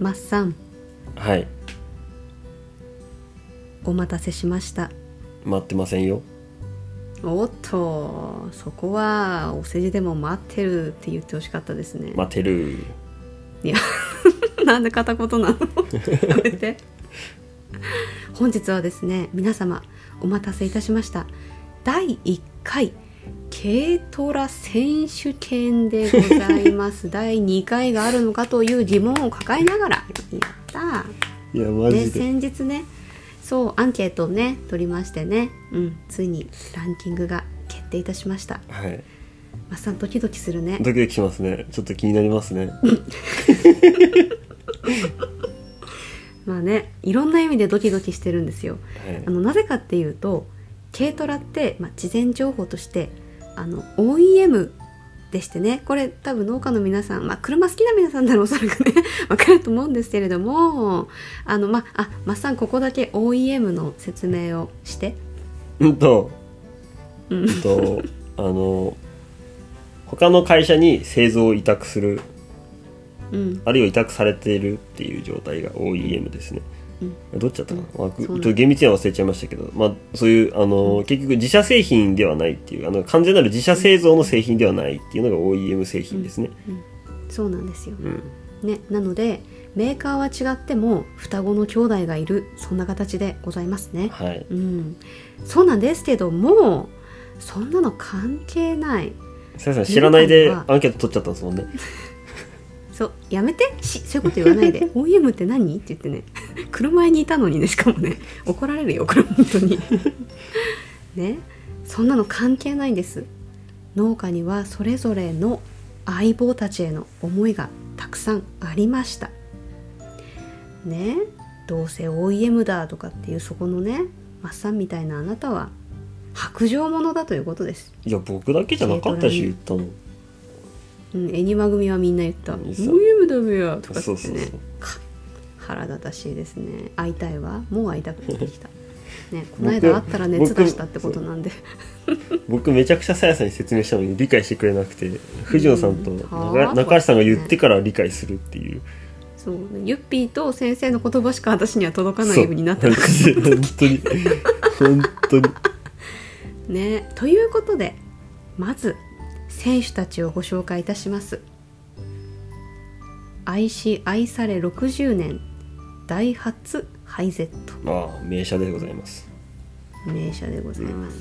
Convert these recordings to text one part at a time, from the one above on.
マッサン。はい。お待たせしました。待ってませんよ。おっとそこはお世辞でも待ってるって言ってほしかったですね、待てる。いや なんで片言なの？やめて。本日はですね皆様お待たせいたしました。第1回軽トラ選手権でございます。第2回があるのかという疑問を抱えながらやった。いやマでジで、先日ねそうアンケートをね取りましてね、うん、ついにランキングが決定いたしました。はい。マッサンドキドキするね。ドキドキしますね。ちょっと気になりますね。まあねいろんな意味でドキドキしてるんですよ。はい。あのなぜかっていうと軽トラって、まあ、事前情報としてあの OEM でしてね。これ多分農家の皆さん、まあ、車好きな皆さんならおそらくね。わかると思うんですけれども。あのまあマッサンここだけ OEM の説明をして。うんと。うん。うんとあの他の会社に製造を委託する。うん。あるいは委託されているっていう状態が OEM ですね、どっちだったかな、まあ、ちと厳密には忘れちゃいましたけど、まあ、そういうあの、結局自社製品ではないっていうあの完全なる自社製造の製品ではないっていうのが OEM 製品ですね、そうなんですよ、うん。ね、なのでメーカーは違っても双子の兄弟がいるそんな形でございますね、はい。うん、そうなんですけどもそんなの関係ない。知らないでアンケート取っちゃったんですもんね。そう。やめて。しそういうこと言わないで。OEM って何？って言ってね 車前にいたのにねしかもね怒られるよこれ本当に。ね。そんなの関係ないんです。農家にはそれぞれの相棒たちへの思いがたくさんありました。ね。どうせ OEM だとかっていうそこのねマッサンみたいなあなたは白状者だということです。いや僕だけじゃなかったし言ったの。うん、エニマ組はみんな言った「いいさ OEM ダメや」とかそうそうそう。言ってねか腹立たしいですね。会いたいわ。もう会いたくなってきた。ねこの間会ったら熱出したってことなんで。僕めちゃくちゃさやさんに説明したのに理解してくれなくて 藤野さんとうん。中はあ中橋さんが言ってから理解するっていう。そうユッピーと先生の言葉しか私には届かないようになってます本当に。本当に。ね。ということでまず選手たちをご紹介いたします。愛し愛され60年ダイハツハイゼット。まあ名車でございます。名車でございます、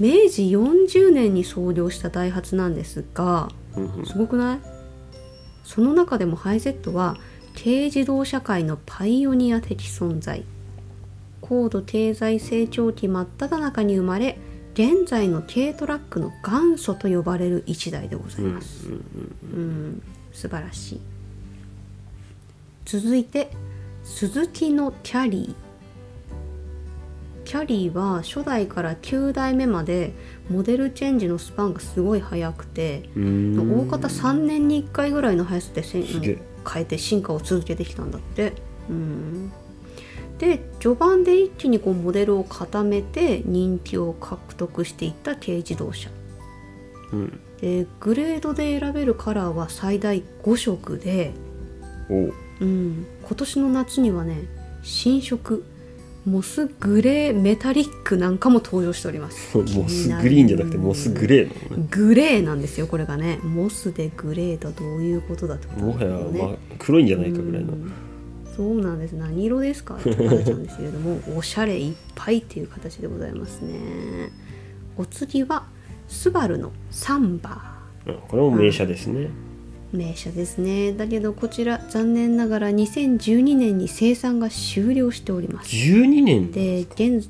明治40年に創業したダイハツなんですがうんうん。すごくない？その中でもハイゼットは軽自動車界のパイオニア的存在。高度経済成長期真っ只中に生まれ現在の軽トラックの元祖と呼ばれる一台でございます、うん。素晴らしい。続いて鈴木のキャリー。キャリーは初代から9代目までモデルチェンジのスパンがすごい速くて大方3年に1回ぐらいの速さで変えて進化を続けてきたんだって。うん。で序盤で一気にこうモデルを固めて人気を獲得していった軽自動車。うん。でグレードで選べるカラーは最大5色で、おううん、今年の夏にはね新色モスグレーメタリックなんかも登場しております。モスグリーンじゃなくてモスグレーなのね。グレーなんですよこれがね。モスでグレーとどういうことだってこともはや、まあ、黒いんじゃないかぐらいの。うん。そうなんです。何色ですかって話なんですけれども おしゃれいっぱいっていう形でございますね。お次はスバルのサンバうんこれも名車ですね、ー名車ですね。だけどこちら残念ながら2012年に生産が終了しております。12年で現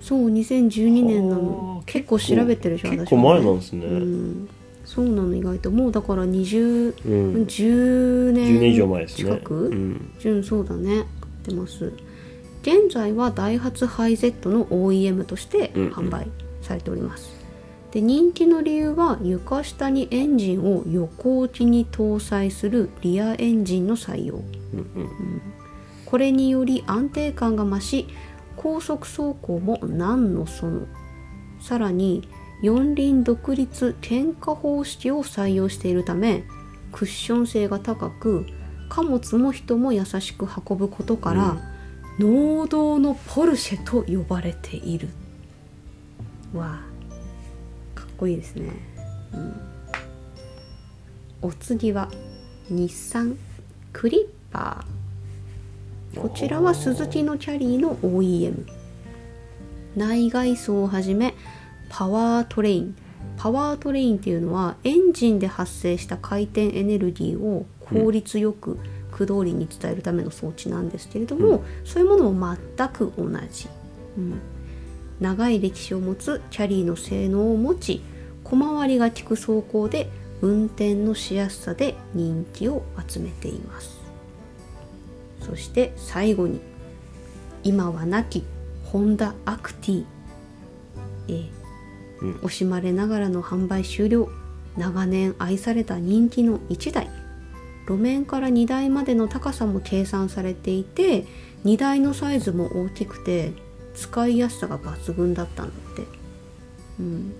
そう2012年なの。はあ結構調べてるでし。ょ結構前なんですね。うん、そうなの意外と。もうだから20、うん。10年10年以上前ですね。近く、うん。うん、そうだね。買ってます。現在はダイハツハイゼットの OEM としてうんうん。販売されております、で人気の理由は床下にエンジンを横置きに搭載するリアエンジンの採用。うんうん。これにより安定感が増し高速走行も何のその。さらに四輪独立点火方式を採用しているためクッション性が高く貨物も人も優しく運ぶことから、農道のポルシェと呼ばれている。わあかっこいいですね、うん、お次は日産クリッパー。こちらはスズキのキャリーの OEM 内外装をはじめパワートレイン。パワートレインっていうのはエンジンで発生した回転エネルギーを効率よく駆動輪に伝えるための装置なんですけれども、そういうものも全く同じ、うん、長い歴史を持つキャリーの性能を持ち小回りが利く走行で運転のしやすさで人気を集めています。そして最後に今は亡きホンダアクティ、えーうん。惜しまれながらの販売終了長年愛された人気の1台。路面から荷台までの高さも計算されていて荷台のサイズも大きくて使いやすさが抜群だったんだって、うん、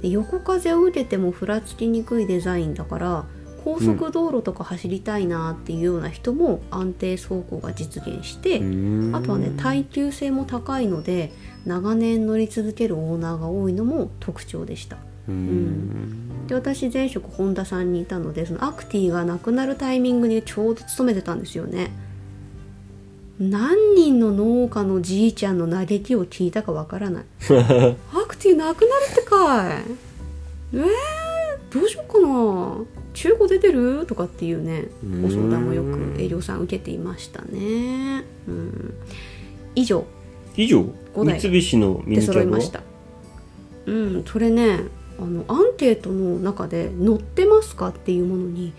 で横風を受けてもふらつきにくいデザインだから高速道路とか走りたいなっていうような人も安定走行が実現して、あとはね耐久性も高いので長年乗り続けるオーナーが多いのも特徴でした。うん。で私前職ホンダさんにいたのでそのアクティがなくなるタイミングにちょうど勤めてたんですよね何人の農家のじいちゃんの嘆きを聞いたかわからない。アクティなくなるってかい。えー、どうしようかな。中古出てる？とかっていうね。うんご相談もよく営業さん受けていましたね、うん、以上。以上？三菱のミ出ニキャいました。うん。それねあのアンケートの中で「乗ってますか?」っていうものに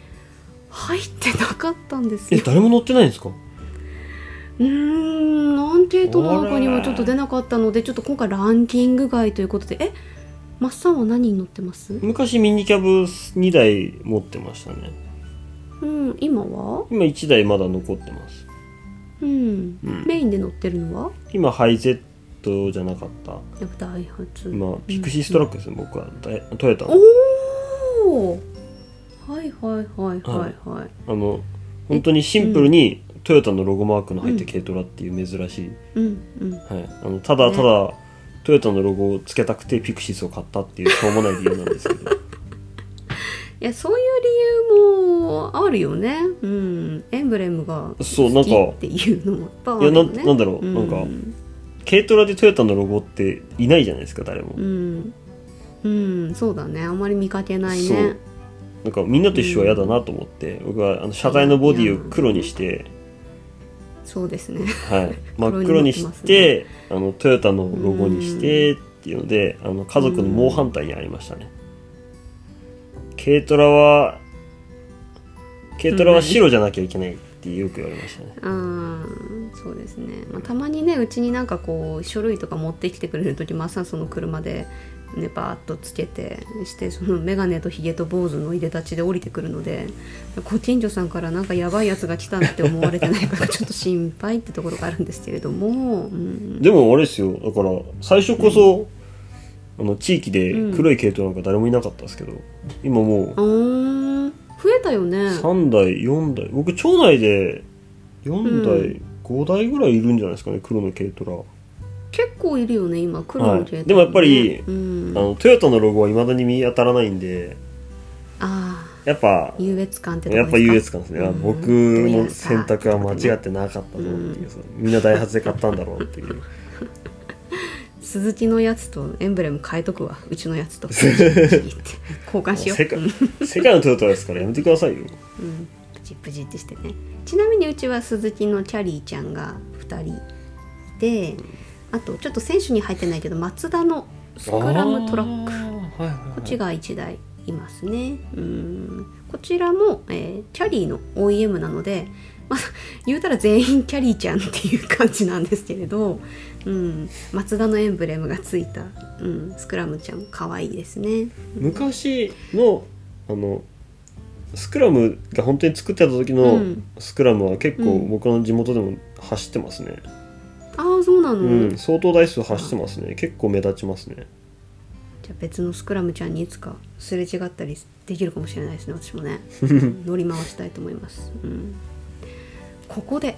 入ってなかったんですよ。え誰も乗ってないんですか？うーんアンケートの中にはちょっと出なかったのでちょっと今回ランキング外ということで。えマッサンは何に乗ってます？昔ミニキャブ2台持ってましたね。うん今は？今1台まだ残ってます。うん、うん。メインで乗ってるのは？今ハイゼットじゃなかった。やっぱダイハツ。今ピクシーストラックですね、僕は。ダイトヨタの。おおはいはいはいはい。はい。あの本当にシンプルにトヨタのロゴマークの入った軽トラっていう珍しい、うんうん。はい、あのただただ、トヨタのロゴをつけたくてピクシスを買ったっていうしょうもない理由なんですけど。いやそういう理由もあるよね。うん。エンブレムがそうなんか好きっていうのもいっぱいあいやなるよねんなんだろう、うん。なんか軽トラでトヨタのロゴっていないじゃないですか誰も、うん。うん。そうだね。あんまり見かけないそう。ねなんかみんなと一緒は嫌だなと思って、僕はあの車体のボディを黒にして、そうですね。はい、真っ黒にしてあのトヨタのロゴにしてっていうのであの家族の猛反対にありましたね。軽トラは軽トラは白じゃなきゃいけないってよく言われましたね。うんそうですね、まあ、たまにねうちになんかこう書類とか持ってきてくれる時まさその車でねバーッとつけてしてその眼鏡とひげと坊主のいでたちで降りてくるのでご近所さんからなんかやばいやつが来たって思われてないか ちょっと心配ってところがあるんですけれども、うん、でもあれですよ。だから最初こそ、あの地域で黒い軽トラなんか誰もいなかったですけど、今もう増えたよね。3台4台。僕町内で4台、う5台ぐらいいるんじゃないですかね黒の軽トラ結構いるよね今黒のねはいでもやっぱりうん、あのトヨタのロゴはいまだに見当たらないんであやっぱあ優越感ってやっぱ優越感ですね、あうん。僕の選択は間違ってなかったぞっていう、そのみんなダイハツで買ったんだろうっていう。鈴木のやつとエンブレム変えとくわ。うちのやつと。交換しよう。世界のトヨタですからやめてくださいよ。うん。プチプチってしてね。ちなみにうちは鈴木のキャリーちゃんが2人いてあとちょっと選手に入ってないけどマツダのスクラムトラック。はいはいはい。こっちが1台いますね。うん。こちらも、えーキャリーの OEM なので、まあ、言うたら全員キャリーちゃんっていう感じなんですけれど、うん、マツダのエンブレムがついた、うん、スクラムちゃん可愛いですね。昔のあのスクラムが本当に作ってた時うのん。スクラムは結構うん。僕の地元でも走ってますね。ああそうなの、うん、相当台数走ってますね。結構目立ちますね。じゃあ別のスクラムちゃんにいつかすれ違ったりできるかもしれないですね私もね。乗り回したいと思います、うん、ここで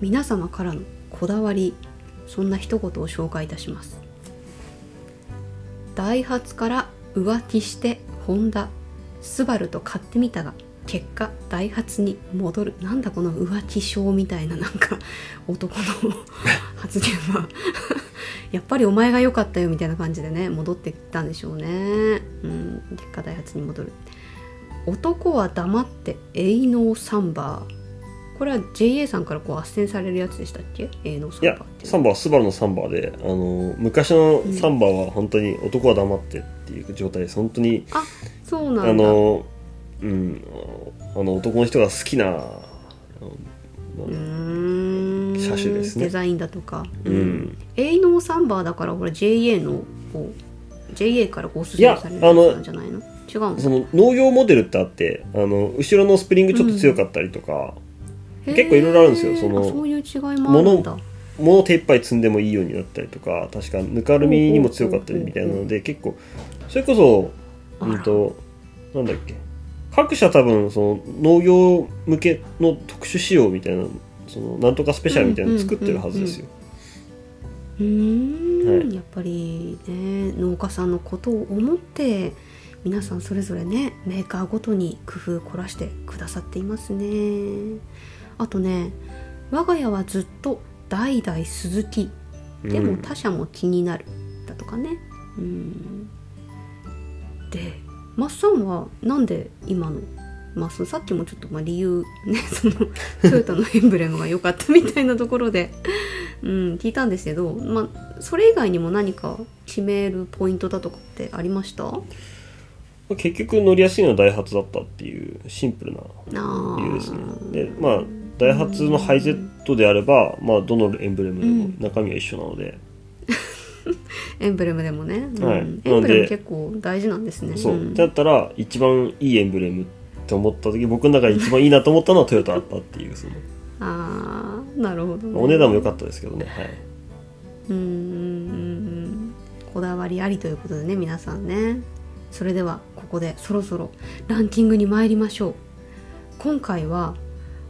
皆様からのこだわりそんな一言を紹介いたします。ダイハツから浮気してホンダスバルと買ってみたが結果ダイハツに戻る。なんだこの浮気症みたいななんか 男の発言は。やっぱりお前が良かったよみたいな感じでね戻ってきたんでしょうね。うん。結果ダイハツに戻る。男は黙って営農サンバー。これは JA さんからこう斡旋されるやつでしたっけ？営農サンバーって。サンバはスバルのサンバーであの昔のサンバーは本当に男は黙ってっていう状態です本当にあそうなんだ。あのうん。あの男の人が好きな車種ですね。デザインだとか。うん。営農サンバーだからこれ JA のこう JA からこうおすすめされるんじゃないの？違うのその農業モデルってあってあの後ろのスプリングちょっと強かったりとか、結構いろいろあるんですよ。そのあそういう違いもあるんだ。物を手いっぱい積んでもいいようになったりとか確かぬかるみにも強かったりみたいなので結構それこそうんとなんだっけ？各社多分その農業向けの特殊仕様みたいなそのなんとかスペシャルみたいなの作ってるはずですよ、うーん、はい。やっぱりね農家さんのことを思って皆さんそれぞれねメーカーごとに工夫を凝らしてくださっていますね。あとね我が家はずっと代々鈴木でも他社も気になる、だとかね。うん。でマッサンはなんで今の？まあ、そのさっきもちょっとまあ理由ね そのトヨタのエンブレムが良かったみたいなところで、うん、聞いたんですけど、まあ、それ以外にも何か決めるポイントだとかってありました？結局乗りやすいのはダイハツだったっていうシンプルなあ理由ですね。ーでまあダイハツのハイゼットであれば、まあ、どのエンブレムでもうん中身は一緒なので、エンブレムでもね、うん。はい。エンブレム結構大事なんですね。そう、ん。だったら一番いいエンブレムって思った時僕の中で一番いいなと思ったのはトヨタだったっていうその、ああなるほど、ね、お値段も良かったですけどね。はい。うんうんうんうん。こだわりありということでね皆さんね。それではここでそろそろランキングに参りましょう。今回は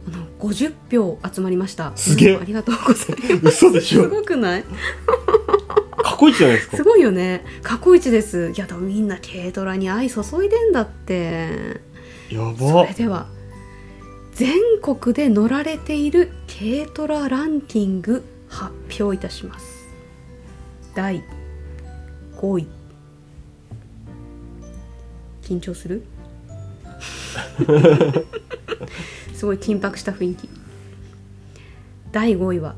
あの50票集まりました。すげえ。うんありがとうございます。嘘でしすごくない？こいいじゃないですか。すごいよね。過去一です。いやでもみんな軽トラに愛注いでんだって。やそばれでは全国で乗られている軽トラランキング発表いたします。第5位。緊張する？すごい緊迫した雰囲気。第5位は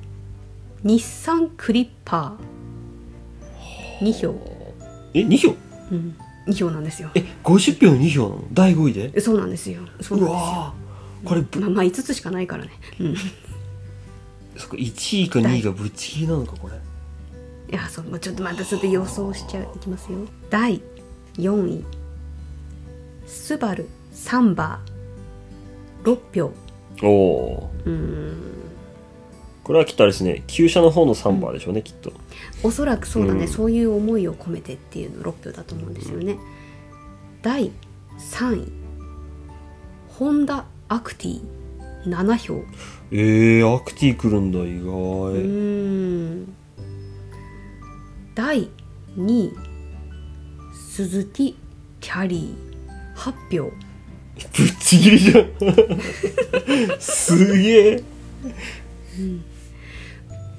日産クリッパー2票、え2票？うん、2票なんですよ。え50票の2票なの？第5位で？そうなんですよ。そううなんですよ。わー。これぶまあまあ5つしかないからね、うん、い そこ1位か2位がぶっちぎりなのかこれ。やそうもうちょっとまたそれで予想しちゃういきますよ。第4位。スバルサンバー。6票。おおうーんこれはきっとあれですね旧車の方のサンバーでしょうね、きっと。おそらくそうだね、うん。そういう思いを込めてっていうの6票だと思うんですよね、第3位ホンダアクティ7票。えー、アクティ来るんだ意う外第2位鈴木キャリー8票。ぶっちぎりじゃん。すげえ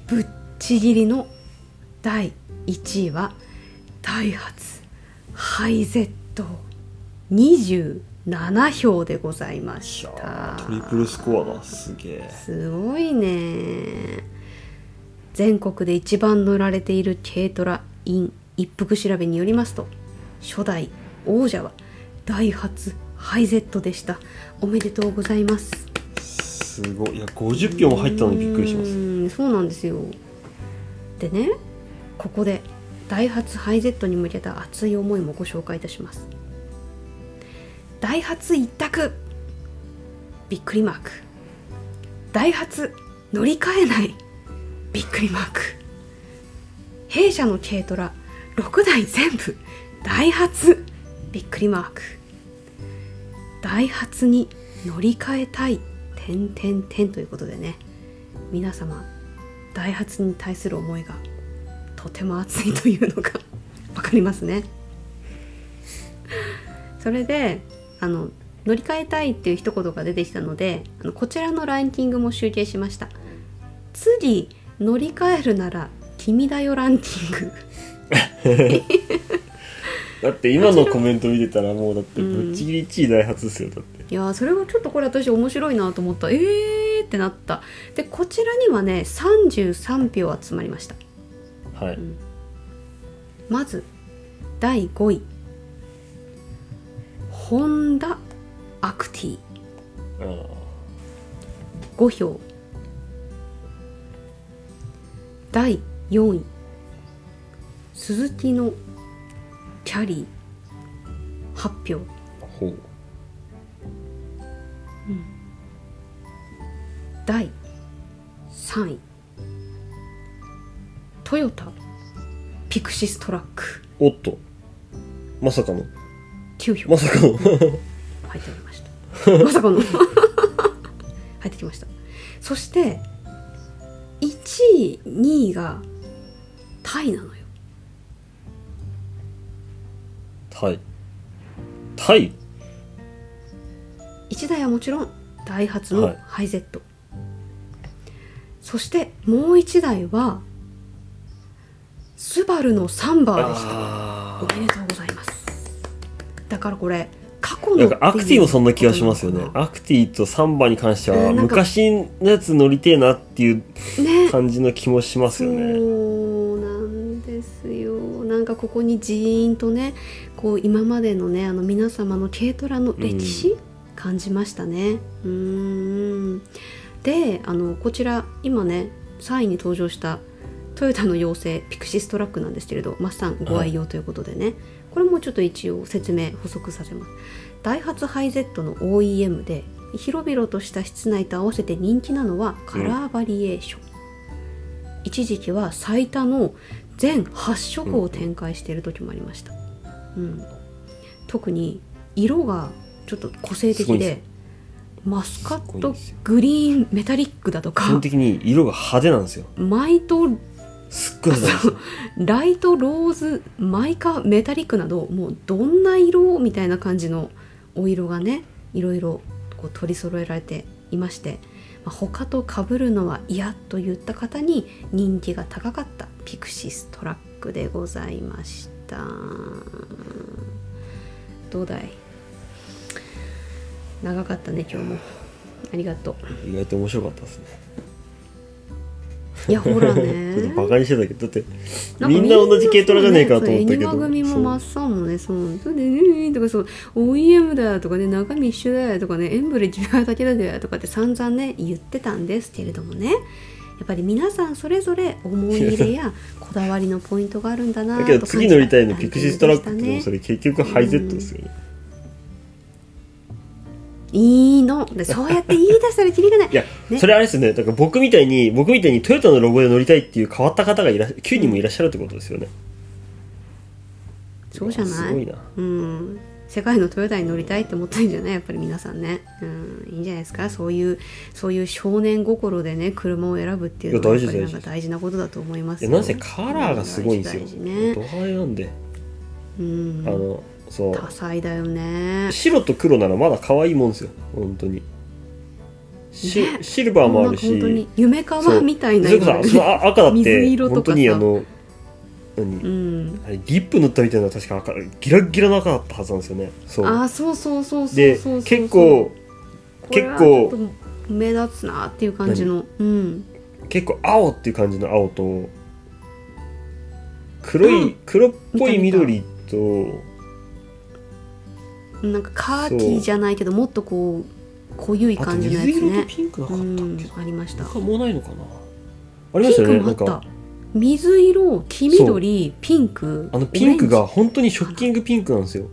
ぶっちぎりの第1位はダイハツハイゼット27票でございました。ートリプルスコアだすげえ。すごいね。全国で一番乗られている軽トラ in 一服調べによりますと初代王者はダイハツハイゼットでした。おめでとうございます。すごい。いや50票も入ったのにびっくりしますうんそうなんですよ。でねここでダイハツハイゼットに向けた熱い思いもご紹介いたします。ダイハツ一択。びっくりマーク。ダイハツ乗り換えない。びっくりマーク。弊社の軽トラ。6台全部。ダイハツ。びっくりマーク。ダイハツに乗り換えたい。って点点点ということでね。皆様ダイハツに対する思いがとても熱いというのが わかりますね。それであの乗り換えたいっていう一言が出てきたのであのこちらのランキングも集計しました。次乗り換えるなら君だよランキング。だって今のコメント見てたらもうだってぶっちぎり1位ダイハツですよだって。いやーそれはちょっとこれ私面白いなと思った。えーってなった。でこちらにはね33票集まりました。はい、まず第5位。ホンダアクティ。ああ5票。第4位。スズキのキャリー。8票ほう第3位トヨタピクシストラック。おっと。まさかの。9票まさかの。入っておりました。まさかの。入ってきました。そして1位2位がタイなのよ。タイ。タイ？1台はもちろんダイハツのはい。ハイゼット、そしてもう1台はスバルのサンバーでした。あおめでとうございます。だからこれ過去のなんかアクティもそんな気がしますよね。アクティとサンバに関しては昔のやつ乗りてえなっていう感じの気もしますよね。そうなんですよ。なんかここにジーンとねこう今までのねあの皆様の軽トラの歴史、感じましたね。うーんであのこちら今ね3位に登場したトヨタの妖精ピクシストラックなんですけれどマッサンご愛用ということでね、これもちょっと一応説明補足させます。ダイハツハイゼットの OEM で広々とした室内と合わせて人気なのはカラーバリエーション、一時期は最多の全8色を展開している時もありました、うん。特に色がちょっと個性的でマスカットグリーンメタリックだと基本か的に色が派手なんですよ。マイトすっごいライトローズマイカメタリックなどもうどんな色みたいな感じのお色がねいろいろこう取り揃えられていまして、まあ、他と被るのは嫌といった方に人気が高かったピクシストラックでございました。どうだい？長かったね今日も。ありがとう。意外と面白かったですね。いやほら ちょっねとバカにしてたけどだってみんな同じ軽トラじゃねえかと思ったけど。そうね組もマッサンもねそう。そうでねとかそう。OEM だとかね中身一緒だよとかねエンブレ違うだけだよとかって散々ね言ってたんですけれどもね。やっぱり皆さんそれぞれ思い入れや こだわりのポイントがあるんだなだけど次乗りたいのピクシストラッククってでもそれ結局ハイゼットですよねいいの。でそうやって言い出したらきりがない。いや、ね。それあれですよね。だから僕みたいに、僕みたいにトヨタのロゴで乗りたいっていう変わった方がいら9人もいらっしゃるってことですよね。そうじゃない？すごいな。うん。世界のトヨタに乗りたいって思ってるんじゃない？やっぱり皆さんね、うん、いいんじゃないですか？そういうそういう少年心でね車を選ぶっていうのはなんか大事。なことだと思いますいや、なんせカラーがすごいんですよ。大事ね。ド派手なんで。うん。あの、そう。多彩だよね。白と黒ならまだ可愛いもんですよ。本当に。しね。シルバーもあるなんか本当にし。夢川みたいなそれこそ、赤だっ水て、本当にあの、何、うん。あれリップ塗ったみたいな確か赤ギラッギラの赤だったはずなんですよね。そう。あそうそうそうそうで結構結構目立つなっていう感じの。うん。結構青っていう感じの青と黒い、うん。黒っぽい緑となんかカーキじゃないけどもっとこう濃ゆい感じのやつ水色とねピンクなかうったっんけ、ありました。他もうないのかな。ありましピンクもあった。水色黄緑ピンク。あのピンクが本当にショッキングピンクなんですよ。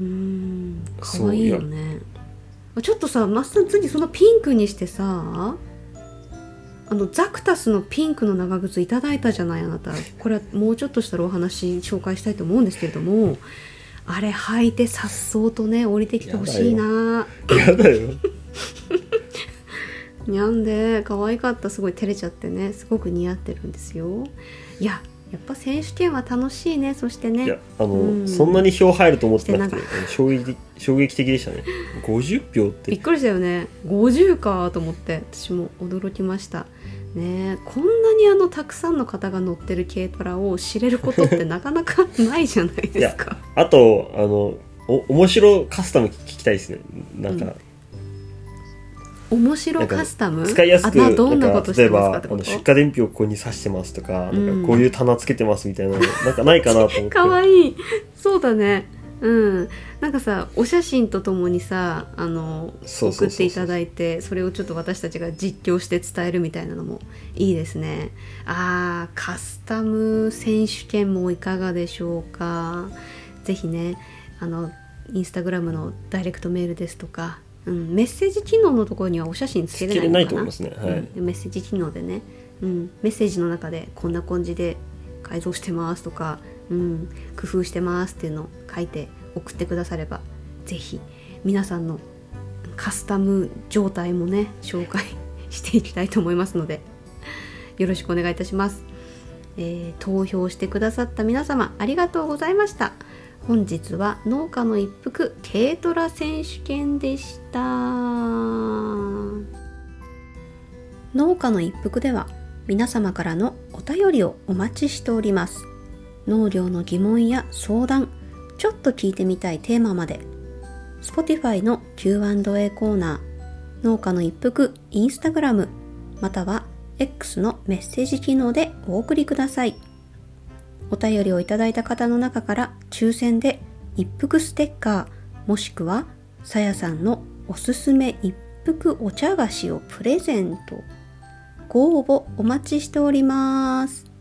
うんそう可愛いよね。ちょっとさマスター次そのピンクにしてさあのザクタスのピンクの長靴いただいたじゃないあなた。これはもうちょっとしたらお話紹介したいと思うんですけれどもあれ履いてさっそうとね降りてきてほしいな。やだよ。にゃんで可愛かった。すごい照れちゃってね。すごく似合ってるんですよ。いややっぱ選手権は楽しいね。そしてね。いやあの、うん。そんなに票入ると思ってなくて衝撃衝撃的でしたね。50票っびってくりしたよね。50かと思って私も驚きましたねえこんなにあのたくさんの方が乗ってる軽トラを知れることってなかなかないじゃないですか。あとあのお面白カスタム聞きたいですね。なんか、面白カスタム？使いやすくどんなことしてますかってこと？例えばあの出荷伝票ここに刺してますとか,、うんなん。かこういう棚つけてますみたいなのなんかないかなと思って。かわいい。そうだねうん。なんかさお写真とともにさあの送っていただいてそれをちょっと私たちが実況して伝えるみたいなのもいいですね。あーカスタム選手権もいかがでしょうか？ぜひねあのインスタグラムのダイレクトメールですとか、うん、メッセージ機能のところにはお写真つけれないのかないと思いますね。はい。うんでメッセージ機能でね、うん、メッセージの中でこんな感じで改造してますとか、うん、工夫してますっていうのを書いて送ってくださればぜひ皆さんのカスタム状態もね紹介していきたいと思いますのでよろしくお願いいたします、えー投票してくださった皆様ありがとうございました。本日は農家の一服軽トラ選手権でした。農家の一服では皆様からのお便りをお待ちしております。農業の疑問や相談ちょっと聞いてみたいテーマまで。Spotify の Q&A コーナー農家の一服インスタグラムまたは X のメッセージ機能でお送りください。お便りをいただいた方の中から抽選で一服ステッカーもしくはさやさんのおすすめ一服お茶菓子をプレゼント。ご応募お待ちしております。